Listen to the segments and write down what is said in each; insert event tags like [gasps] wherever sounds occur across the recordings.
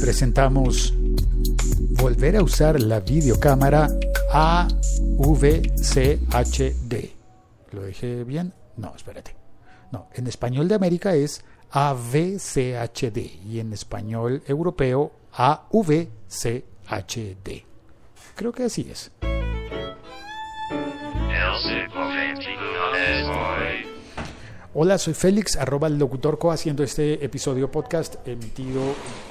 Presentamos volver a usar la videocámara AVCHD. ¿Lo dije bien? No, espérate. No, en español de América es AVCHD y en español europeo AVCHD. Creo que así es. Hola, soy Félix, arroba el locutorco, haciendo este episodio podcast emitido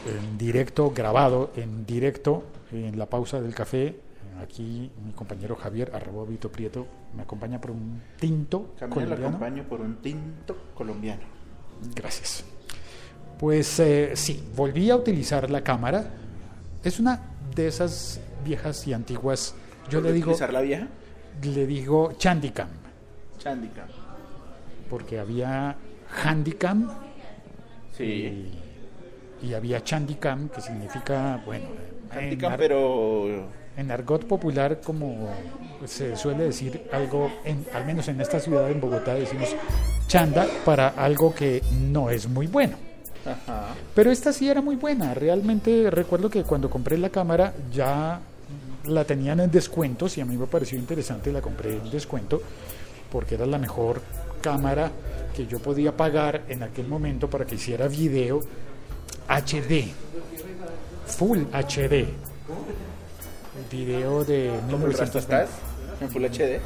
en directo, grabado en directo, en la pausa del café. Aquí mi compañero Javier, arroba Vito Prieto, me acompaña por un tinto También lo colombiano. acompaño por un tinto colombiano. Gracias. Pues eh, sí, volví a utilizar la cámara. Es una de esas viejas y antiguas. Yo le ¿Puedo digo, utilizar la vieja? le digo Chandicam, Chandicam. Porque había Handicam Sí. y, y había Chandicam, que significa, bueno, en, Chandicam, ar- pero en argot popular, como se suele decir algo, en, al menos en esta ciudad, en Bogotá, decimos chanda para algo que no es muy bueno. ajá. Pero esta sí era muy buena. Realmente recuerdo que cuando compré la cámara ya la tenían en descuentos y a mí me pareció interesante, la compré en descuento porque era la mejor cámara que yo podía pagar en aquel momento para que hiciera video HD, Full HD. Video de ¿Cómo el resto 1990. estás? En Full HD.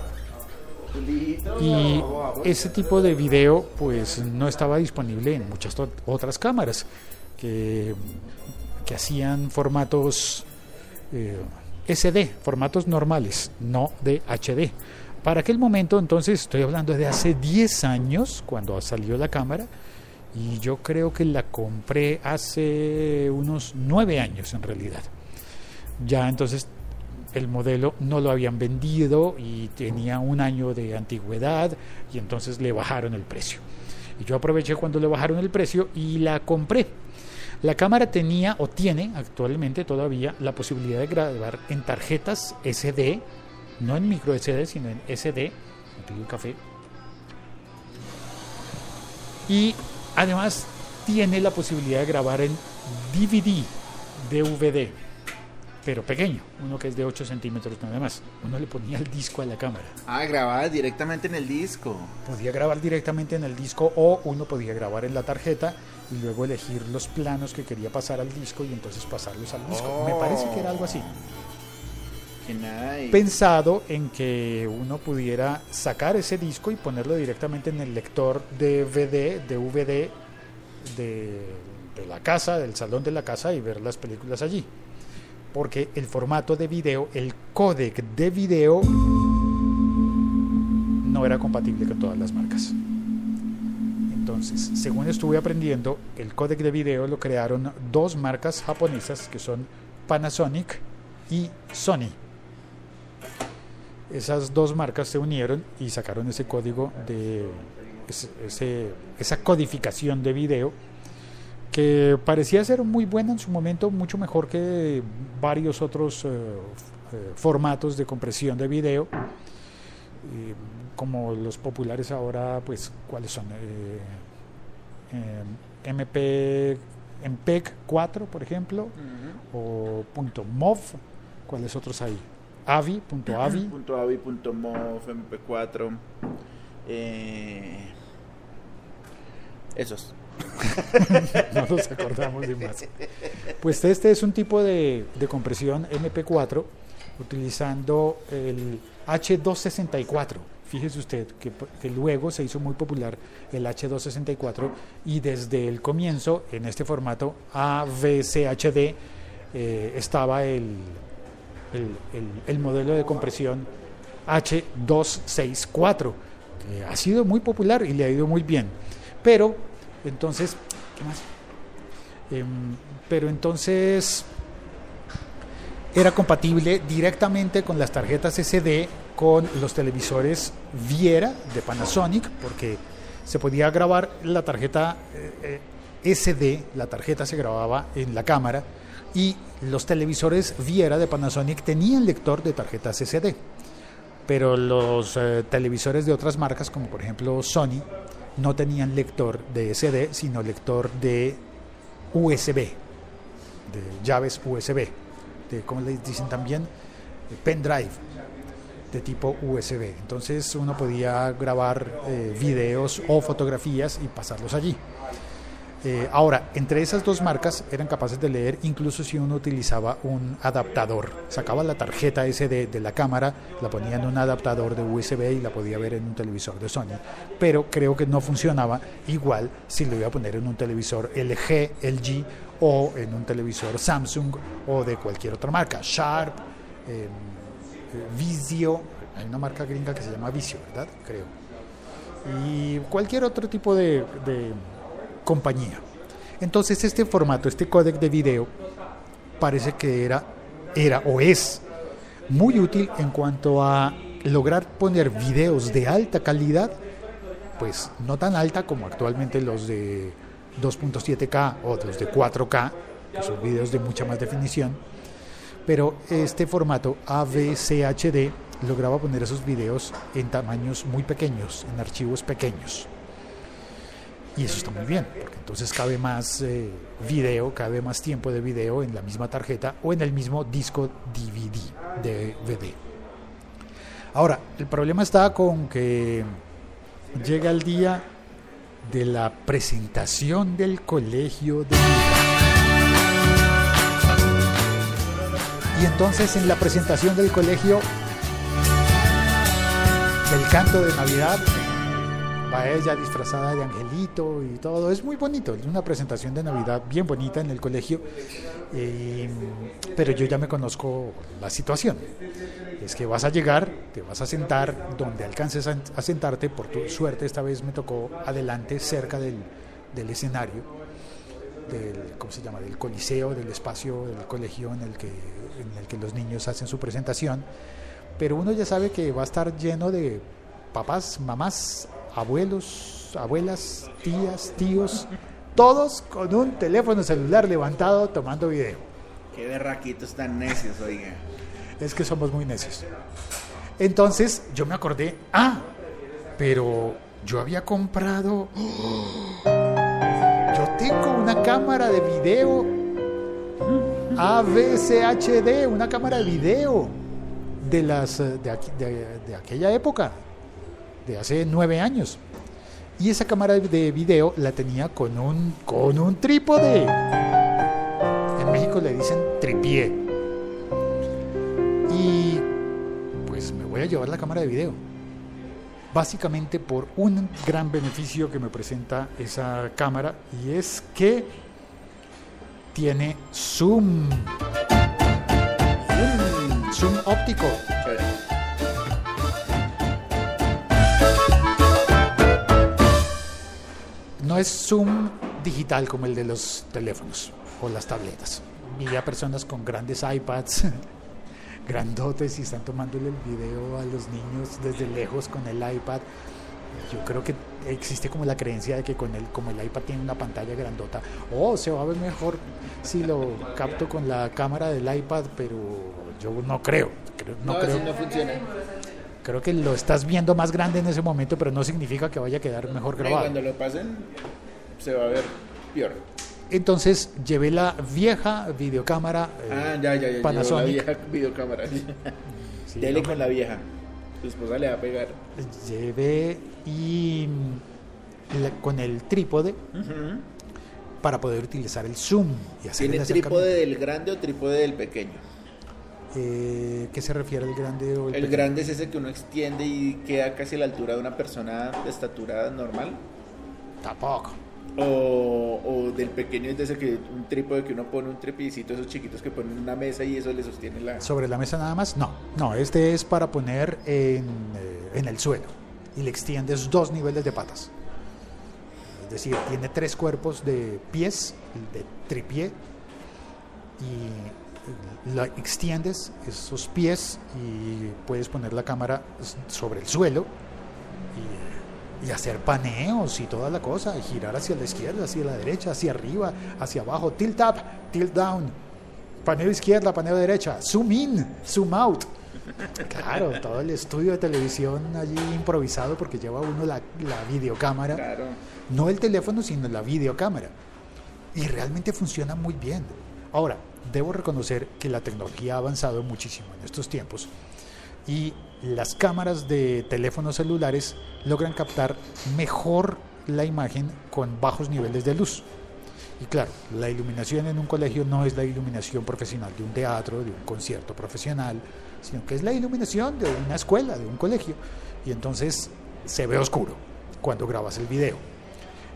Y ese tipo de video pues no estaba disponible en muchas otras cámaras que, que hacían formatos eh, SD, formatos normales, no de HD. Para aquel momento entonces estoy hablando de hace 10 años cuando salió la cámara y yo creo que la compré hace unos 9 años en realidad. Ya entonces el modelo no lo habían vendido y tenía un año de antigüedad y entonces le bajaron el precio. Y yo aproveché cuando le bajaron el precio y la compré. La cámara tenía o tiene actualmente todavía la posibilidad de grabar en tarjetas SD, no en micro SD, sino en SD. Me pido un café. Y además tiene la posibilidad de grabar en DVD, DVD, pero pequeño, uno que es de 8 centímetros nada más. Uno le ponía el disco a la cámara. Ah, grabada directamente en el disco. Podía grabar directamente en el disco o uno podía grabar en la tarjeta y luego elegir los planos que quería pasar al disco y entonces pasarlos al disco. Me parece que era algo así. Pensado en que uno pudiera sacar ese disco y ponerlo directamente en el lector DVD, de, de la casa, del salón de la casa y ver las películas allí. Porque el formato de video, el códec de video, no era compatible con todas las marcas. Entonces, según estuve aprendiendo, el códec de video lo crearon dos marcas japonesas que son Panasonic y Sony. Esas dos marcas se unieron y sacaron ese código de ese- ese- esa codificación de video que parecía ser muy buena en su momento, mucho mejor que varios otros eh, eh, formatos de compresión de video, eh, como los populares ahora, pues, ¿cuáles son? Eh, MP, MPEG 4, por ejemplo, o punto .mov, ¿cuáles otros hay? AVI, punto .avi, [clears throat] Punto .avi, punto .mov, MP4. Eh... Esos. [laughs] no nos acordamos de más. Pues este es un tipo de, de compresión MP4 utilizando el H264. Fíjese usted que, que luego se hizo muy popular el H264 y desde el comienzo en este formato AVCHD eh, estaba el, el, el- el modelo de compresión H264, que ha sido muy popular y le ha ido muy bien. Pero entonces, ¿qué más? Em, pero entonces era compatible directamente con las tarjetas SD con los televisores Viera de Panasonic, porque se podía grabar la tarjeta eh, eh, SD, la tarjeta se grababa en la cámara, y los televisores Viera de Panasonic tenían lector de tarjetas SD. Pero los eh, televisores de otras marcas, como por ejemplo Sony, no tenían lector de SD, sino lector de USB. de llaves USB, de, como les dicen también, pendrive de tipo USB. Entonces uno podía grabar eh, videos o fotografías y pasarlos allí. Eh, ahora, entre esas dos marcas eran capaces de leer incluso si uno utilizaba un adaptador. Sacaba la tarjeta SD de la cámara, la ponía en un adaptador de USB y la podía ver en un televisor de Sony. Pero creo que no funcionaba igual si lo iba a poner en un televisor LG, LG o en un televisor Samsung o de cualquier otra marca, Sharp, eh, Vizio, hay una marca gringa que se llama Vizio, ¿verdad? Creo. Y cualquier otro tipo de compañía. Entonces este formato, este códec de video, parece que era, era o es muy útil en cuanto a lograr poner videos de alta calidad, pues no tan alta como actualmente los de 2.7K o los de 4K, que son videos de mucha más definición, pero este formato AVCHD lograba poner esos videos en tamaños muy pequeños, en archivos pequeños. Y eso está muy bien, porque entonces cabe más eh, video, cabe más tiempo de video en la misma tarjeta o en el mismo disco DVD, DVD. Ahora, el problema está con que llega el día de la presentación del colegio de Y entonces en la presentación del colegio del canto de Navidad va ella disfrazada de angelito y todo. Es muy bonito, es una presentación de Navidad bien bonita en el colegio. Eh, pero yo ya me conozco la situación. Es que vas a llegar, te vas a sentar donde alcances a, a sentarte. Por tu suerte, esta vez me tocó adelante, cerca del, del escenario, del, ¿cómo se llama? del coliseo, del espacio del colegio en el, que, en el que los niños hacen su presentación. Pero uno ya sabe que va a estar lleno de papás, mamás, abuelos, abuelas, tías, tíos, todos con un teléfono celular levantado tomando video. Qué berraquitos tan necios, oiga. Es que somos muy necios. Entonces yo me acordé, ah, pero yo había comprado, [gasps] yo tengo una cámara de video AVCHD, una cámara de video de las de, de, de aquella época, de hace nueve años. Y esa cámara de video la tenía con un, con un trípode. En México le dicen tripié. Y pues me voy a llevar la cámara de video. Básicamente por un gran beneficio que me presenta esa cámara y es que tiene zoom. Zoom, zoom óptico. No es zoom digital como el de los teléfonos o las tabletas. Vi a personas con grandes iPads, [laughs] grandotes, y están tomándole el video a los niños desde lejos con el iPad. Yo creo que existe como la creencia de que con el, como el iPad tiene una pantalla grandota, oh, se va a ver mejor si lo capto con la cámara del iPad, pero yo no creo. creo no, No, creo. no funciona. Creo que lo estás viendo más grande en ese momento, pero no significa que vaya a quedar mejor grabado. cuando lo pasen, se va a ver peor. Entonces llevé la vieja videocámara eh, Ah, ya, ya, ya. llevó La Panasonic. vieja videocámara. Sí, Dele ¿no? con la vieja. Tu esposa le va a pegar. Llevé y la- con el trípode para poder utilizar el zoom y hacer ¿Tiene el trípode del grande o trípode del pequeño? Eh, ¿Qué se refiere el grande o el, El pequeño? grande es ese que uno extiende y queda casi a la altura de una persona de estatura normal. Tampoco. O, o del pequeño es de ese que un trípode que uno pone un trepidicito, esos chiquitos que ponen en una mesa y eso le sostiene la. ¿Sobre la mesa nada más? No. No, este es para poner en, eh, en el suelo y le extiendes dos niveles de patas. Es decir, tiene tres cuerpos de pies, de tripié, y la extiendes esos pies y puedes poner la cámara sobre el suelo y, y hacer paneos y toda la cosa, y girar hacia la izquierda, hacia la derecha, hacia arriba, hacia abajo, tilt up, tilt down, paneo izquierda, paneo derecha, zoom in, zoom out. Claro, todo el estudio de televisión allí improvisado porque lleva uno la, la videocámara Claro. no el teléfono, sino la videocámara. Y realmente funciona muy bien. Ahora, debo reconocer que la tecnología ha avanzado muchísimo en estos tiempos y las cámaras de teléfonos celulares logran captar mejor la imagen con bajos niveles de luz. Y claro, la iluminación en un colegio no es la iluminación profesional de un teatro, de un concierto profesional, sino que es la iluminación de una escuela, de un colegio. Y entonces se ve oscuro cuando grabas el video.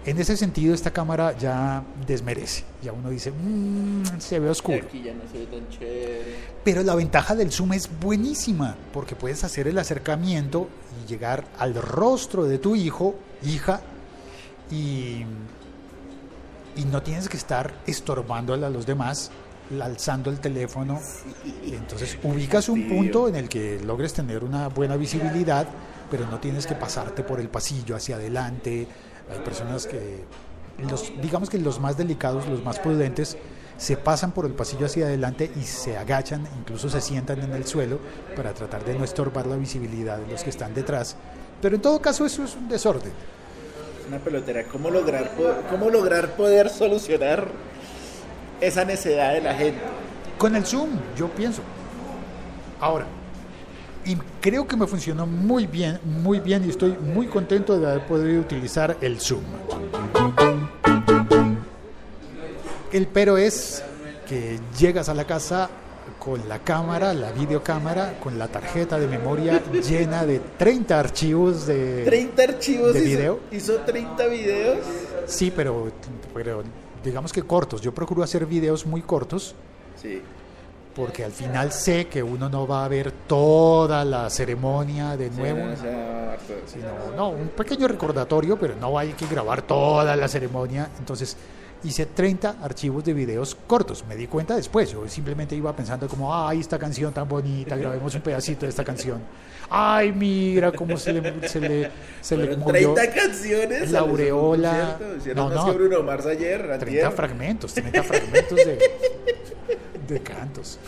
En ese sentido, esta cámara ya desmerece. Ya uno dice, mmm, se ve oscuro. Aquí ya no se ve tan chévere. Pero la ventaja del zoom es buenísima, porque puedes hacer el acercamiento y llegar al rostro de tu hijo, hija, y, y no tienes que estar estorbándole a los demás, alzando el teléfono. Y entonces ubicas un Sí. punto en el que logres tener una buena visibilidad, pero no tienes que pasarte por el pasillo hacia adelante. Hay personas que, los, digamos que los más delicados, los más prudentes, se pasan por el pasillo hacia adelante y se agachan, incluso se sientan en el suelo para tratar de no estorbar la visibilidad de los que están detrás. Pero en todo caso eso es un desorden. Una pelotera. ¿Cómo lograr, ¿Cómo lograr poder solucionar esa necedad de la gente? Con el Zoom, yo pienso. Ahora, y creo que me funcionó muy bien, muy bien y estoy muy contento de haber podido utilizar el Zoom. El pero es que llegas a la casa con la cámara, la videocámara, con la tarjeta de memoria [laughs] llena de 30 archivos de... 30 archivos ¿De hizo, video? hizo 30 videos. Sí, pero, pero digamos que cortos. Yo procuro hacer videos muy cortos Sí. Porque al final sé que uno no va a ver toda la ceremonia de nuevo. Sí, o sea, harto. sino, no, un pequeño recordatorio, pero no hay que grabar toda la ceremonia. Entonces hice 30 archivos de videos cortos. Me di cuenta después. Yo simplemente iba pensando como, ay, esta canción tan bonita, grabemos un pedacito de esta canción. Ay, mira cómo se le, se le, se le movió 30 canciones. la aureola. No, no. Bruno Mars ayer, 30 antier. fragmentos, 30 fragmentos de, [laughs] de cantos.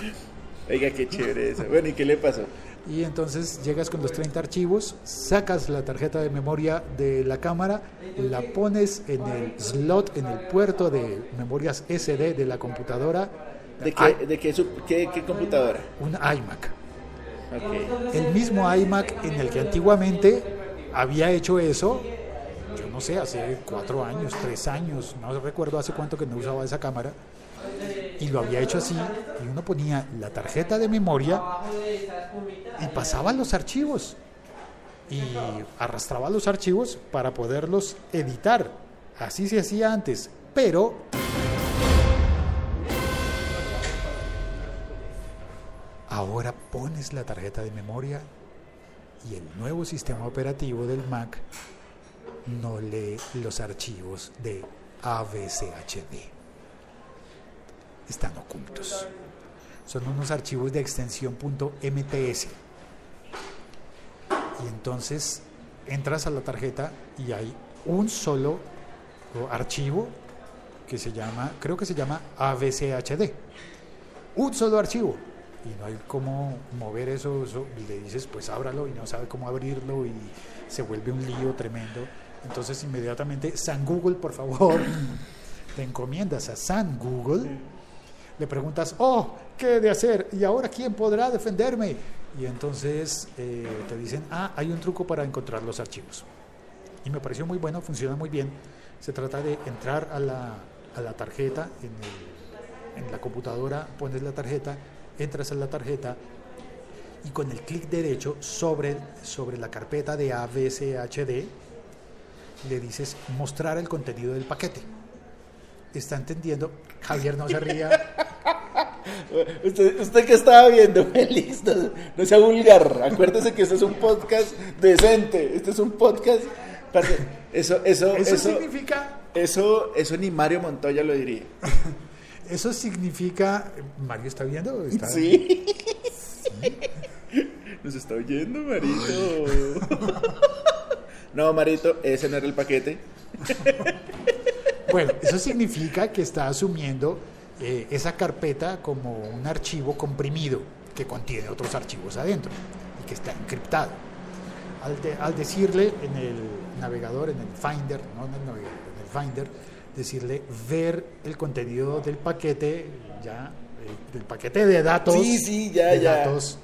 Oiga, qué chévere eso. Bueno, ¿y qué le pasó? Y entonces llegas con los 30 archivos, sacas la tarjeta de memoria de la cámara, la pones en el slot, en el puerto de memorias SD de la computadora, ¿De qué, de qué, su- qué, qué computadora? un iMac. El mismo iMac en el que antiguamente había hecho eso, yo no sé, hace cuatro años, tres años, no recuerdo hace cuánto que no usaba esa cámara, y lo había hecho así, y uno ponía la tarjeta de memoria y pasaba los archivos, y arrastraba los archivos para poderlos editar. Así se hacía antes, pero Ahora pones la tarjeta de memoria y el nuevo sistema operativo del Mac no lee los archivos de ABCHD. Están ocultos. Son unos archivos de extensión .mts. Y entonces entras a la tarjeta y hay un solo archivo que se llama, creo que se llama ABCHD. Un solo archivo y no hay cómo mover eso, eso, y le dices pues ábralo y no sabe cómo abrirlo y se vuelve un lío tremendo. Entonces inmediatamente San Google, por favor, [clears throat] te encomiendas a San Google, le preguntas, oh, ¿qué he de hacer? ¿Y ahora quién podrá defenderme? Y entonces eh, te dicen, ah, hay un truco para encontrar los archivos. Y me pareció muy bueno, funciona muy bien. Se trata de entrar a la, a la tarjeta en, el, en la computadora, pones la tarjeta, entras a la tarjeta y con el clic derecho sobre, sobre la carpeta de ABCHD le dices mostrar el contenido del paquete. ¿Está entendiendo? Javier no se ría. [laughs] Usted, usted que estaba viendo, [laughs] Félix, no, no sea vulgar. Acuérdese que este es un podcast decente. Este es un podcast. Eso, eso, [laughs] Eso, eso, significa, eso, eso ni Mario Montoya lo diría. eso significa, Mario está viendo, está, Sí. Nos está oyendo, Marito. No, Marito, ese no era el paquete. Bueno, eso significa que está asumiendo eh, esa carpeta como un archivo comprimido que contiene otros archivos adentro y que está encriptado. Al, de- al decirle en el navegador, en el Finder, no en el navegador, en el Finder, decirle ver el contenido del paquete, ya, eh, del paquete de datos. Sí, sí, ya, de ya. datos,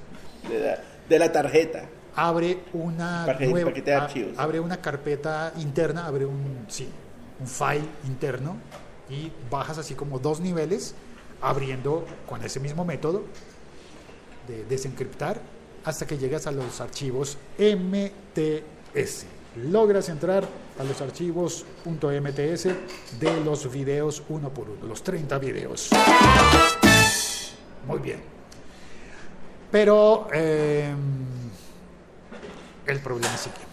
De la, de la tarjeta. abre una Paquete- nueva- paquete de a- archivos. abre una carpeta interna, abre un sí, un file interno y bajas así como dos niveles abriendo con ese mismo método de desencriptar hasta que llegas a los archivos MTS. Logras entrar a los archivos .mts de los videos uno por uno, los 30 videos. Muy bien. Pero eh, el problema sigue.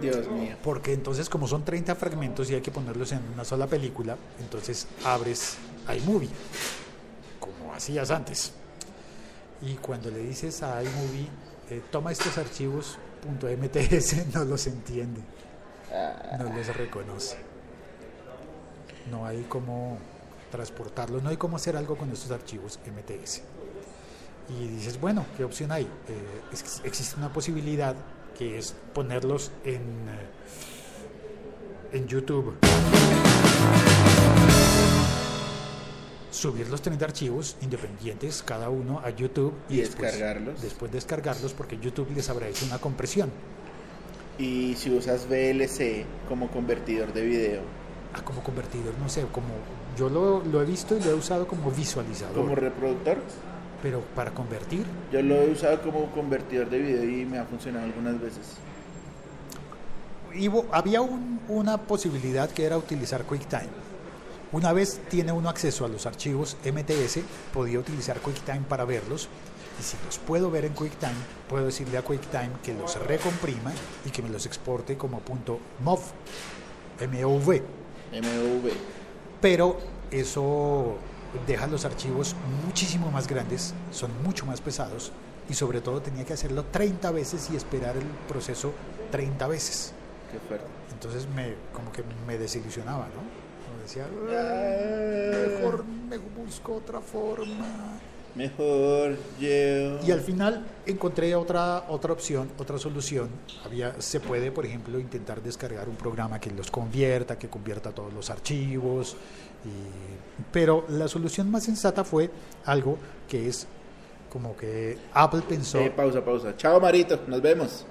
Dios mío. Porque entonces como son 30 fragmentos y hay que ponerlos en una sola película, entonces abres iMovie, como hacías antes. Y cuando le dices a iMovie, eh, toma estos archivos .mts, [laughs] no los entiende, no los reconoce. No hay cómo transportarlos, no hay cómo hacer algo con estos archivos MTS. Y dices, bueno, ¿qué opción hay? Eh, existe una posibilidad que es ponerlos en, eh, en YouTube. Subir los 30 archivos independientes, cada uno a YouTube Y después- descargarlos. Después descargarlos porque YouTube les habrá hecho una compresión. Y si usas VLC como convertidor de video, Ah, como convertidor, no sé, como yo lo, lo he visto y lo he usado como visualizador. como reproductor, pero para convertir, yo lo he usado como convertidor de video y me ha funcionado algunas veces. y había un- una posibilidad que era utilizar QuickTime. Una vez tiene uno acceso a los archivos MTS, podía utilizar QuickTime para verlos. Y si los puedo ver en QuickTime, puedo decirle a QuickTime que los recomprima y que me los exporte como punto .mov, MOV. MV. Pero eso deja los archivos muchísimo más grandes, son mucho más pesados y sobre todo tenía que hacerlo 30 veces y esperar el proceso 30 veces. Qué fuerte. Entonces me como que me desilusionaba, ¿no? Como decía, Ah. mejor me busco otra forma. Mejor yo. Y al final encontré otra otra opción, otra solución. Había se puede, por ejemplo, intentar descargar un programa que los convierta, que convierta todos los archivos. y- pero la solución más sensata fue algo que es como que Apple pensó. Eh, pausa, pausa. Chao, Marito. Nos vemos.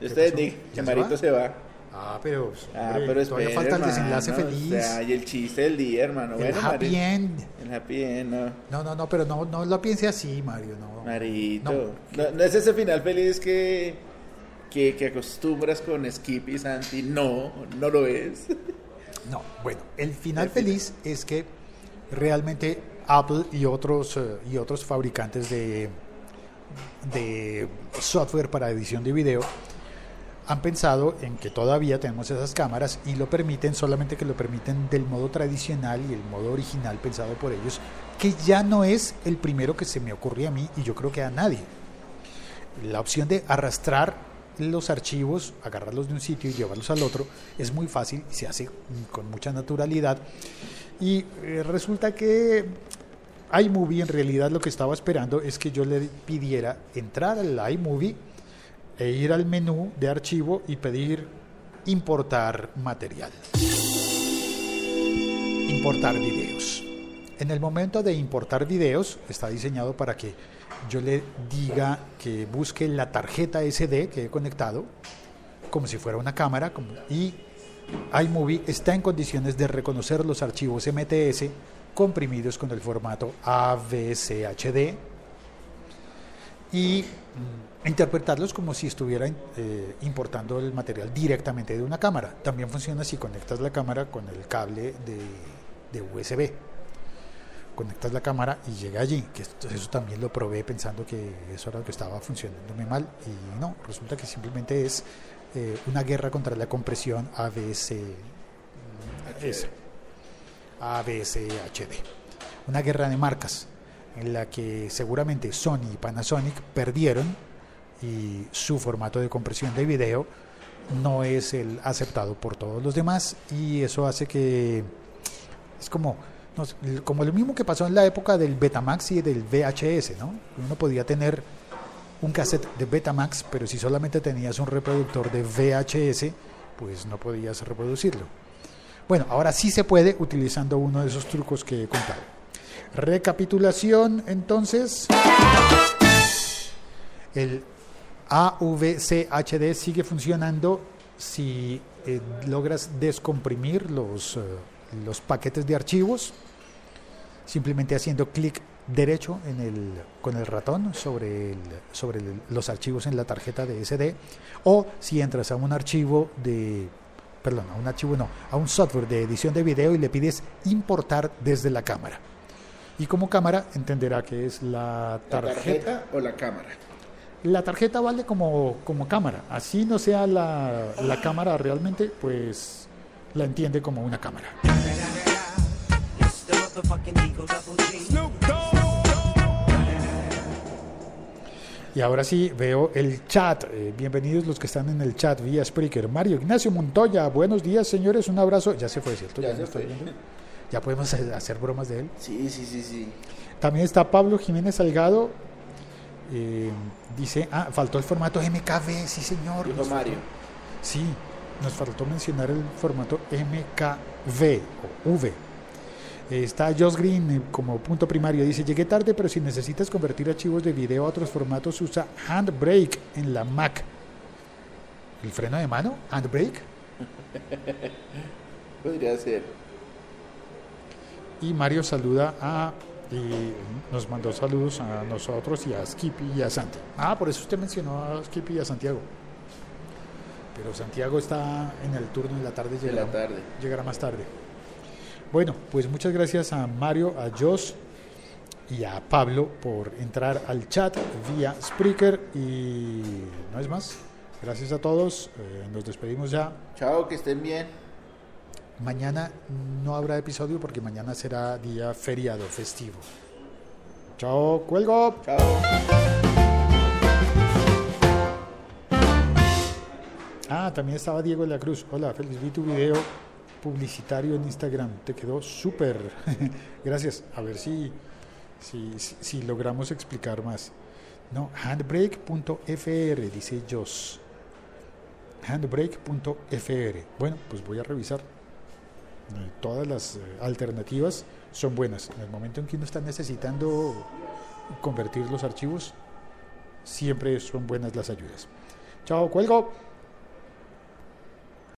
Bendiga. ¿Ya Que se Marito se va. Ah, pero, Ah, hombre, pero todavía falta el desenlace hermano, feliz. O sea, y el chiste del día, hermano. el bueno, happy Marito. end. El happy end, no. No, no, no, pero no, no lo piense así, Mario. No. Marito. No. No, no es ese final feliz que, que, que acostumbras con Skip y Santi. No, no lo es. [laughs] No, bueno, el final El final. feliz es que realmente Apple y otros eh, y otros fabricantes de, de software para edición de video han pensado en que todavía tenemos esas cámaras y lo permiten, solamente que lo permiten del modo tradicional y el modo original pensado por ellos, que ya no es el primero que se me ocurre a mí y yo creo que a nadie. La opción de arrastrar los archivos, agarrarlos de un sitio y llevarlos al otro es muy fácil y se hace con mucha naturalidad. Y eh, resulta que iMovie en realidad lo que estaba esperando es que yo le pidiera entrar al iMovie e ir al menú de archivo y pedir importar material. Importar videos. En el momento de importar videos está diseñado para que yo le diga que busque la tarjeta SD que he conectado como si fuera una cámara y iMovie está en condiciones de reconocer los archivos MTS comprimidos con el formato AVCHD y interpretarlos como si estuvieran eh, importando el material directamente de una cámara. También funciona si conectas la cámara con el cable de, de USB. Conectas la cámara y llega allí, que esto- eso también lo probé pensando que eso era lo que estaba funcionándome mal y no, resulta que simplemente es eh, una guerra contra la compresión AVS, S, AVSHD. Una guerra de marcas en la que seguramente Sony y Panasonic perdieron y su formato de compresión de video no es el aceptado por todos los demás y eso hace que es como como lo mismo que pasó en la época del Betamax y del VHS, ¿no? Uno podía tener un cassette de Betamax, pero si solamente tenías un reproductor de VHS, pues no podías reproducirlo. Bueno, ahora sí se puede utilizando uno de esos trucos que he contado. Recapitulación, entonces. El AVCHD sigue funcionando si eh, logras descomprimir los, eh, los paquetes de archivos, simplemente haciendo clic derecho en el, con el ratón sobre, el, sobre el- los archivos en la tarjeta de SD, o si entras a un archivo de, perdón, a un archivo no, a un software de edición de video y le pides importar desde la cámara. Y como cámara entenderá que es la ¿La tarjeta. tarjeta o la cámara? La tarjeta vale como, como cámara. Así no sea la, la cámara realmente, pues la entiende como una cámara. Y ahora sí veo el chat. Eh, bienvenidos los que están en el chat vía Spreaker. Mario Ignacio Montoya, buenos días señores, un abrazo. Ya se fue, ¿cierto? Ya no se fue. viendo. Ya podemos hacer hacer bromas de él. Sí, sí, sí, sí. También está Pablo Jiménez Salgado. Eh, dice, ah, faltó el formato MKV, sí señor. Dijo Mario. faltó- sí, nos faltó mencionar el formato MKV o V. Está Josh Green eh, como punto primario. Dice, llegué tarde, pero si necesitas convertir archivos de video a otros formatos, usa Handbrake en la Mac. ¿El freno de mano? ¿Handbrake? [laughs] Podría ser. Y Mario saluda a... y nos mandó saludos a nosotros y a Skippy y a Santi. Ah, por eso usted mencionó a Skippy y a Santiago. Pero Santiago está en el turno de la tarde, De llegará, la tarde. llegará más tarde. Bueno, pues muchas gracias a Mario, a Josh y a Pablo por entrar al chat vía Spreaker y no es más. Gracias a todos, eh, nos despedimos ya. Chao, que estén bien. Mañana no habrá episodio porque mañana será día feriado, festivo. Chao, cuelgo. Chao. Ah, también estaba Diego de la Cruz. Hola, feliz vi tu video publicitario en Instagram. Te quedó súper. [laughs] Gracias. A ver si, si, logramos explicar más. No, handbrake.fr, dice Joss. Handbrake.fr. Bueno, pues voy a revisar. Todas las eh, alternativas son buenas. En el momento en que uno está necesitando convertir los archivos, siempre son buenas las ayudas. Chao, cuelgo.